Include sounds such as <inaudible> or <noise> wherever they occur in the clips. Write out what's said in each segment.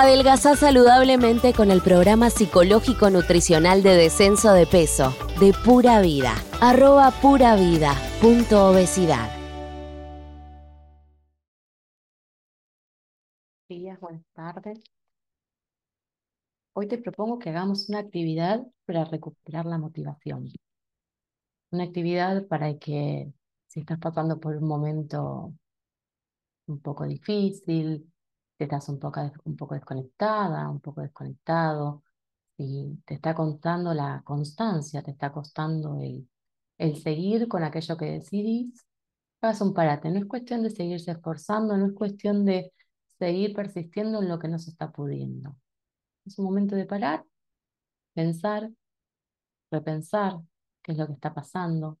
Adelgazá saludablemente con el programa psicológico nutricional de descenso de peso de Pura Vida. Arroba pura vida punto obesidad. días, buenas tardes. Hoy te propongo que hagamos una actividad para recuperar la motivación. Una actividad para que si estás pasando por un momento un poco difícil, te estás un poco, un poco desconectada, un poco desconectado, si te está costando la constancia, te está costando el, el seguir con aquello que decidís, hagas un parate. No es cuestión de seguirse esforzando, no es cuestión de seguir persistiendo en lo que no se está pudiendo. Es un momento de parar, pensar, repensar qué es lo que está pasando.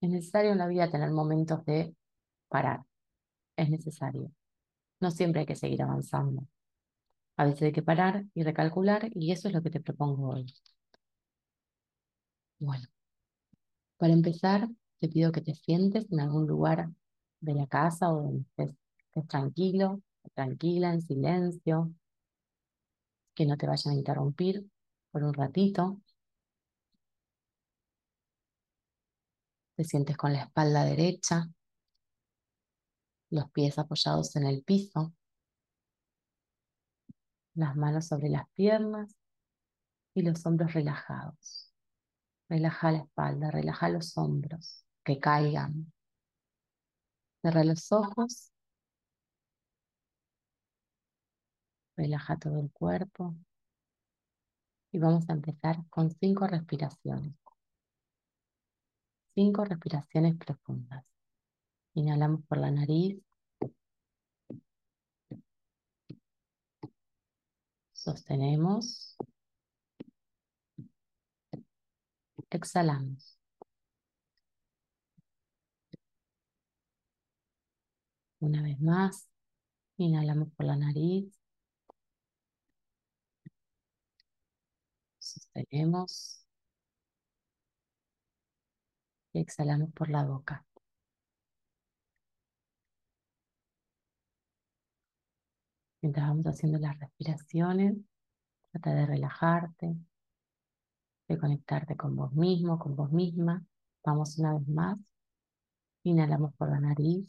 Es necesario en la vida tener momentos de parar. Es necesario. No siempre hay que seguir avanzando. A veces hay que parar y recalcular y eso es lo que te propongo hoy. Bueno, para empezar, te pido que te sientes en algún lugar de la casa o donde estés, tranquilo, tranquila, en silencio, que no te vayan a interrumpir por un ratito. Te sientes con la espalda derecha, los pies apoyados en el piso, las manos sobre las piernas y los hombros relajados. Relaja la espalda, relaja los hombros, que caigan. Cierra los ojos. Relaja todo el cuerpo. Y vamos a empezar con cinco respiraciones. Cinco respiraciones profundas. Inhalamos por la nariz. Sostenemos. Exhalamos. Una vez más, inhalamos por la nariz. Sostenemos. Y exhalamos por la boca. Mientras vamos haciendo las respiraciones, trata de relajarte, de conectarte con vos mismo, con vos misma. Vamos una vez más. Inhalamos por la nariz.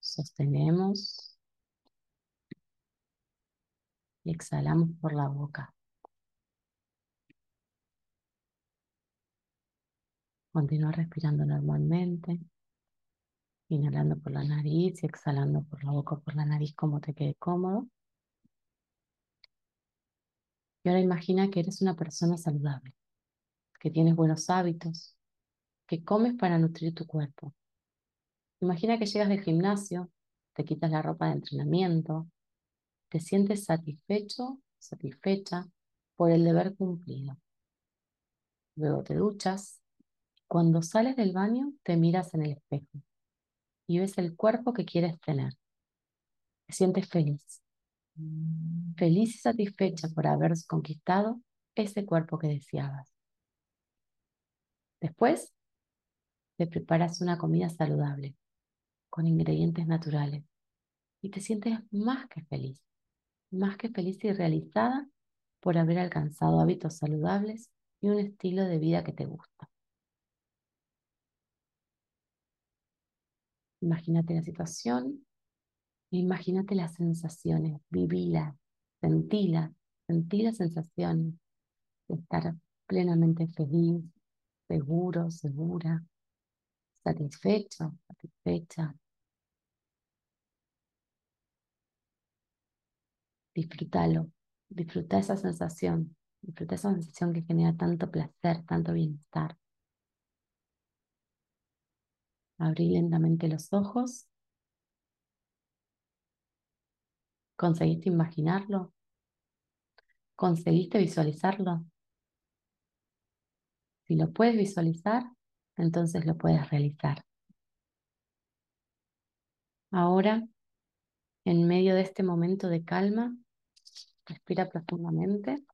Sostenemos. Y exhalamos por la boca. Continúa respirando normalmente. Inhalando por la nariz y exhalando por la boca o por la nariz como te quede cómodo. Y ahora imagina que eres una persona saludable, que tienes buenos hábitos, que comes para nutrir tu cuerpo. Imagina que llegas del gimnasio, te quitas la ropa de entrenamiento, te sientes satisfecho, satisfecha por el deber cumplido. Luego te duchas. Cuando sales del baño, te miras en el espejo y ves el cuerpo que quieres tener. Te sientes feliz. Feliz y satisfecha por haber conquistado ese cuerpo que deseabas. Después, te preparas una comida saludable, con ingredientes naturales, y te sientes más que feliz, más que feliz y realizada por haber alcanzado hábitos saludables y un estilo de vida que te gusta. Imagínate la situación, imagínate las sensaciones, vivila, sentila, sentí las sensaciones de estar plenamente feliz, seguro, segura, satisfecho, satisfecha. Disfrútalo, disfruta esa sensación, disfruta esa sensación que genera tanto placer, tanto bienestar. Abrí lentamente los ojos. ¿Conseguiste imaginarlo? ¿Conseguiste visualizarlo? Si lo puedes visualizar, entonces lo puedes realizar. Ahora, en medio de este momento de calma, respira profundamente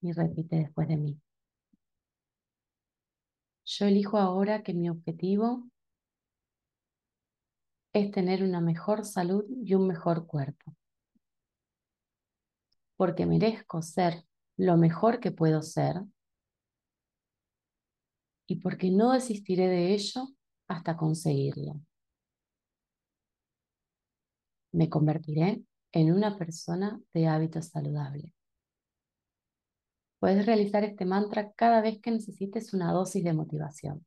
y repite después de mí. Yo elijo ahora que mi objetivo es tener una mejor salud y un mejor cuerpo. Porque merezco ser lo mejor que puedo ser y porque no desistiré de ello hasta conseguirlo. Me convertiré en una persona de hábitos saludables. Puedes realizar este mantra cada vez que necesites una dosis de motivación.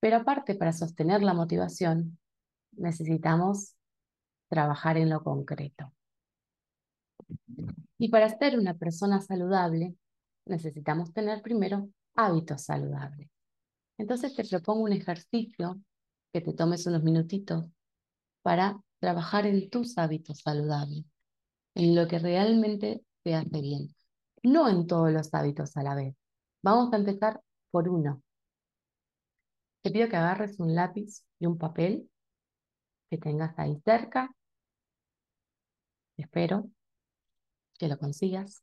Pero aparte, para sostener la motivación, necesitamos trabajar en lo concreto. Y para ser una persona saludable, necesitamos tener primero hábitos saludables. Entonces te propongo un ejercicio que te tomes unos minutitos para trabajar en tus hábitos saludables, en lo que realmente te hace bien, no en todos los hábitos a la vez. Vamos a empezar por uno, te pido que agarres un lápiz y un papel que tengas ahí cerca. Espero que lo consigas.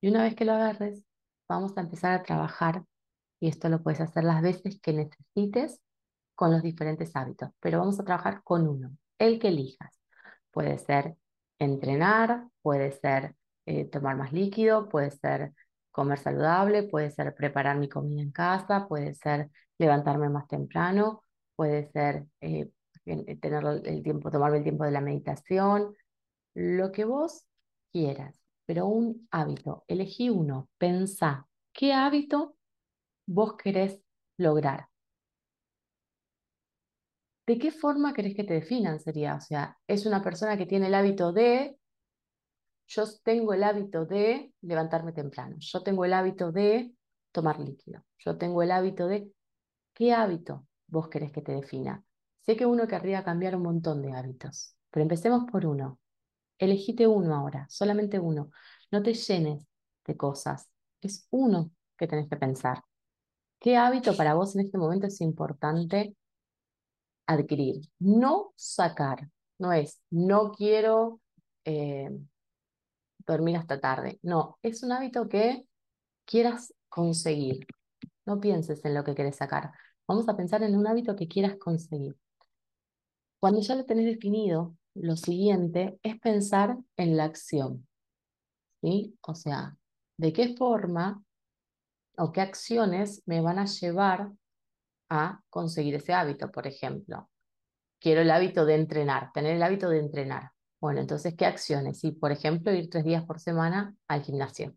Y una vez que lo agarres, vamos a empezar a trabajar, y esto lo puedes hacer las veces que necesites con los diferentes hábitos, pero vamos a trabajar con uno, el que elijas. Puede ser entrenar, puede ser eh, tomar más líquido, puede ser comer saludable, puede ser preparar mi comida en casa, puede ser levantarme más temprano, puede ser eh, tener el tiempo, tomarme el tiempo de la meditación, lo que vos quieras, pero un hábito, elegí uno, pensá, ¿qué hábito vos querés lograr? ¿De qué forma querés que te definan? Sería, o sea, es una persona que tiene el hábito de yo tengo el hábito de levantarme temprano, yo tengo el hábito de tomar líquido, yo tengo el hábito de... ¿Qué hábito vos querés que te defina? Sé que uno querría cambiar un montón de hábitos, pero empecemos por uno. Elegite uno ahora, solamente uno. No te llenes de cosas. Es uno que tenés que pensar. ¿Qué hábito para vos en este momento es importante adquirir? No sacar. No es, no quiero eh, dormir hasta tarde. No, es un hábito que quieras conseguir. No pienses en lo que quieres sacar. Vamos a pensar en un hábito que quieras conseguir. Cuando ya lo tenés definido, lo siguiente es pensar en la acción. ¿Sí? O sea, ¿de qué forma o qué acciones me van a llevar a conseguir ese hábito? Por ejemplo, quiero el hábito de entrenar, tener el hábito de entrenar. Bueno, entonces, ¿qué acciones? Sí, por ejemplo, ir tres días por semana al gimnasio.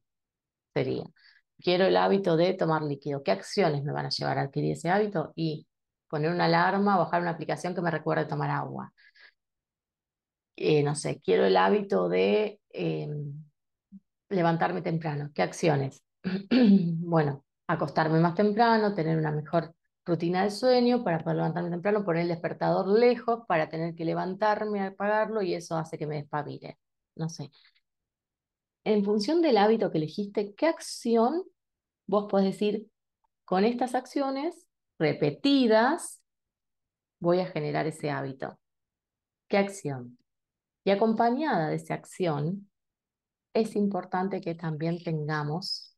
Sería. Quiero el hábito de tomar líquido. ¿Qué acciones me van a llevar a adquirir ese hábito? Y poner una alarma, bajar una aplicación que me recuerde tomar agua. Eh, no sé, quiero el hábito de em, levantarme temprano. ¿Qué acciones? <clears throat> bueno, acostarme más temprano, tener una mejor rutina de sueño para poder levantarme temprano, poner el despertador lejos para tener que levantarme a apagarlo y eso hace que me despabile. No sé. En función del hábito que elegiste, ¿qué acción vos podés decir con estas acciones repetidas voy a generar ese hábito? ¿Qué acción? Y acompañada de esa acción, es importante que también tengamos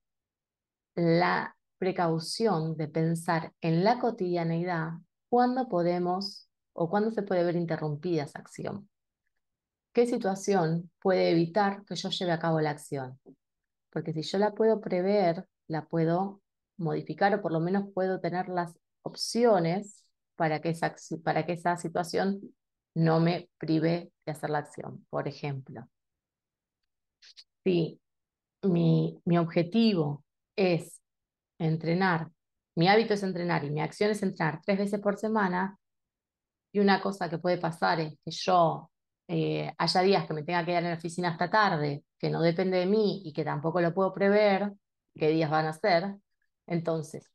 la precaución de pensar en la cotidianeidad cuándo podemos o cuándo se puede ver interrumpida esa acción. ¿Qué situación puede evitar que yo lleve a cabo la acción? Porque si yo la puedo prever, la puedo modificar o por lo menos puedo tener las opciones para que esa, para que esa situación no me prive de hacer la acción. Por ejemplo, si mi, mi objetivo es entrenar, mi hábito es entrenar y mi acción es entrenar tres veces por semana, y una cosa que puede pasar es que yo eh, haya días que me tenga que quedar en la oficina hasta tarde, que no depende de mí y que tampoco lo puedo prever, qué días van a ser, entonces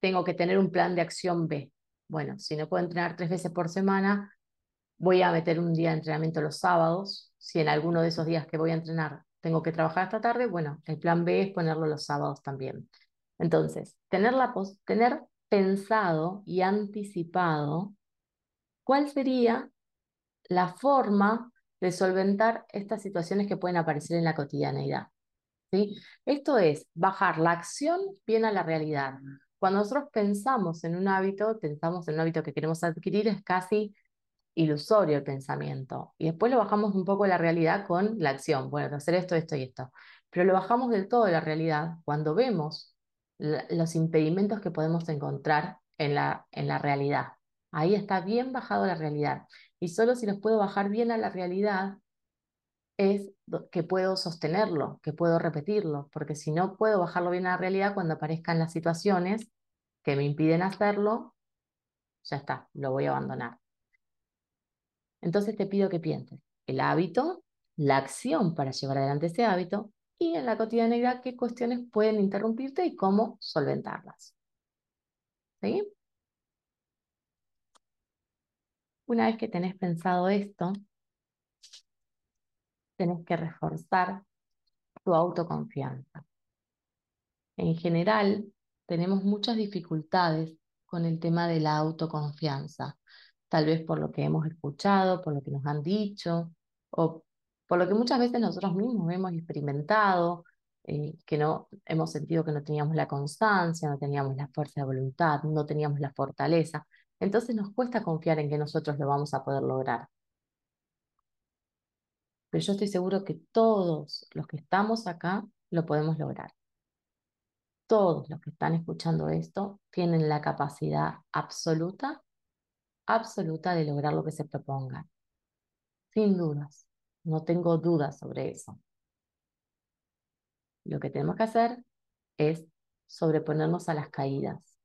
tengo que tener un plan de acción B. Bueno, si no puedo entrenar tres veces por semana, voy a meter un día de entrenamiento los sábados. Si en alguno de esos días que voy a entrenar tengo que trabajar hasta tarde, bueno, el plan B es ponerlo los sábados también. Entonces, tener, la tener pensado y anticipado cuál sería la forma de solventar estas situaciones que pueden aparecer en la cotidianeidad. ¿sí? Esto es bajar la acción bien a la realidad. Cuando nosotros pensamos en un hábito, pensamos en un hábito que queremos adquirir, es casi ilusorio el pensamiento. Y después lo bajamos un poco a la realidad con la acción. Bueno, hacer esto, esto y esto. Pero lo bajamos del todo de la realidad cuando vemos los impedimentos que podemos encontrar en la, en la realidad. Ahí está bien bajado la realidad. Y solo si los puedo bajar bien a la realidad es que puedo sostenerlo, que puedo repetirlo, porque si no puedo bajarlo bien a la realidad cuando aparezcan las situaciones que me impiden hacerlo, ya está, lo voy a abandonar. Entonces te pido que pienses el hábito, la acción para llevar adelante ese hábito y en la cotidianidad qué cuestiones pueden interrumpirte y cómo solventarlas. ¿Sí? Una vez que tenés pensado esto, tenés que reforzar tu autoconfianza. En general, tenemos muchas dificultades con el tema de la autoconfianza, tal vez por lo que hemos escuchado, por lo que nos han dicho, o por lo que muchas veces nosotros mismos hemos experimentado, eh, que no hemos sentido que no teníamos la constancia, no teníamos la fuerza de voluntad, no teníamos la fortaleza. Entonces nos cuesta confiar en que nosotros lo vamos a poder lograr. Pero yo estoy seguro que todos los que estamos acá lo podemos lograr. Todos los que están escuchando esto tienen la capacidad absoluta, absoluta de lograr lo que se propongan. Sin dudas. No tengo dudas sobre eso. Lo que tenemos que hacer es sobreponernos a las caídas.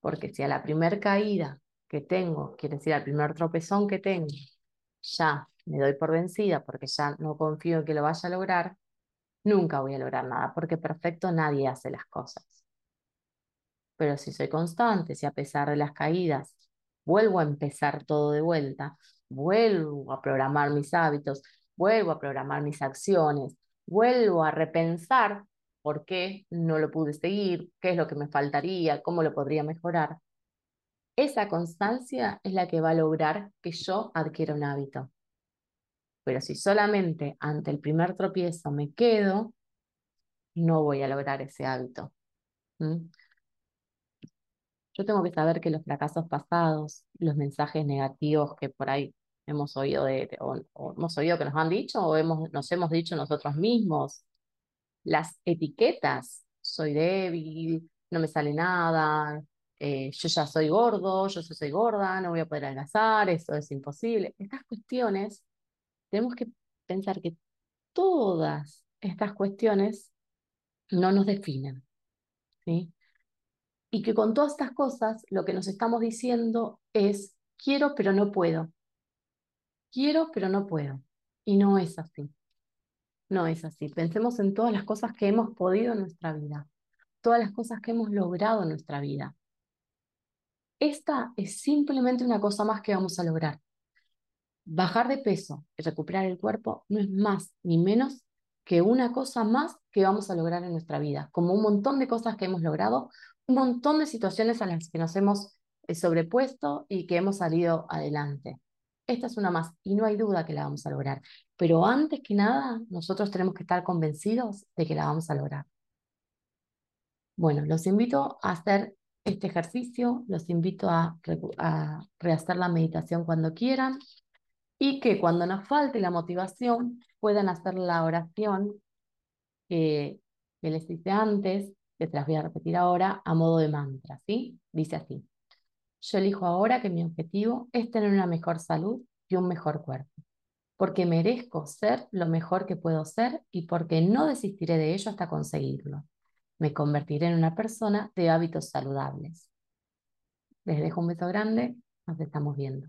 Porque si a la primer caída que tengo, quiere decir al primer tropezón que tengo, ya me doy por vencida porque ya no confío en que lo vaya a lograr, nunca voy a lograr nada, porque perfecto nadie hace las cosas. Pero si soy constante, si a pesar de las caídas vuelvo a empezar todo de vuelta, vuelvo a programar mis hábitos, vuelvo a programar mis acciones, vuelvo a repensar por qué no lo pude seguir, qué es lo que me faltaría, cómo lo podría mejorar. Esa constancia es la que va a lograr que yo adquiera un hábito. Pero si solamente ante el primer tropiezo me quedo, no voy a lograr ese hábito. Yo tengo que saber que los fracasos pasados, los mensajes negativos que por ahí hemos oído, de, o, hemos oído que nos han dicho o hemos, nos hemos dicho nosotros mismos, las etiquetas, soy débil, no me sale nada, eh, yo ya soy gordo, yo soy gorda, no voy a poder adelgazar, eso es imposible. Estas cuestiones, tenemos que pensar que todas estas cuestiones no nos definen. ¿sí? Y que con todas estas cosas lo que nos estamos diciendo es, quiero pero no puedo. Quiero pero no puedo. Y no es así. No es así. Pensemos en todas las cosas que hemos podido en nuestra vida, todas las cosas que hemos logrado en nuestra vida. Esta es simplemente una cosa más que vamos a lograr. Bajar de peso y recuperar el cuerpo no es más ni menos que una cosa más que vamos a lograr en nuestra vida, como un montón de cosas que hemos logrado un montón de situaciones a las que nos hemos eh, sobrepuesto y que hemos salido adelante. Esta es una más y no hay duda que la vamos a lograr. Pero antes que nada, nosotros tenemos que estar convencidos de que la vamos a lograr. Bueno, los invito a hacer este ejercicio, los invito a, rehacer la meditación cuando quieran y que cuando nos falte la motivación puedan hacer la oración que les hice antes, que te las voy a repetir ahora a modo de mantra, ¿sí? Dice así. Yo elijo ahora que mi objetivo es tener una mejor salud y un mejor cuerpo, porque merezco ser lo mejor que puedo ser y porque no desistiré de ello hasta conseguirlo. Me convertiré en una persona de hábitos saludables. Les dejo un beso grande, nos estamos viendo.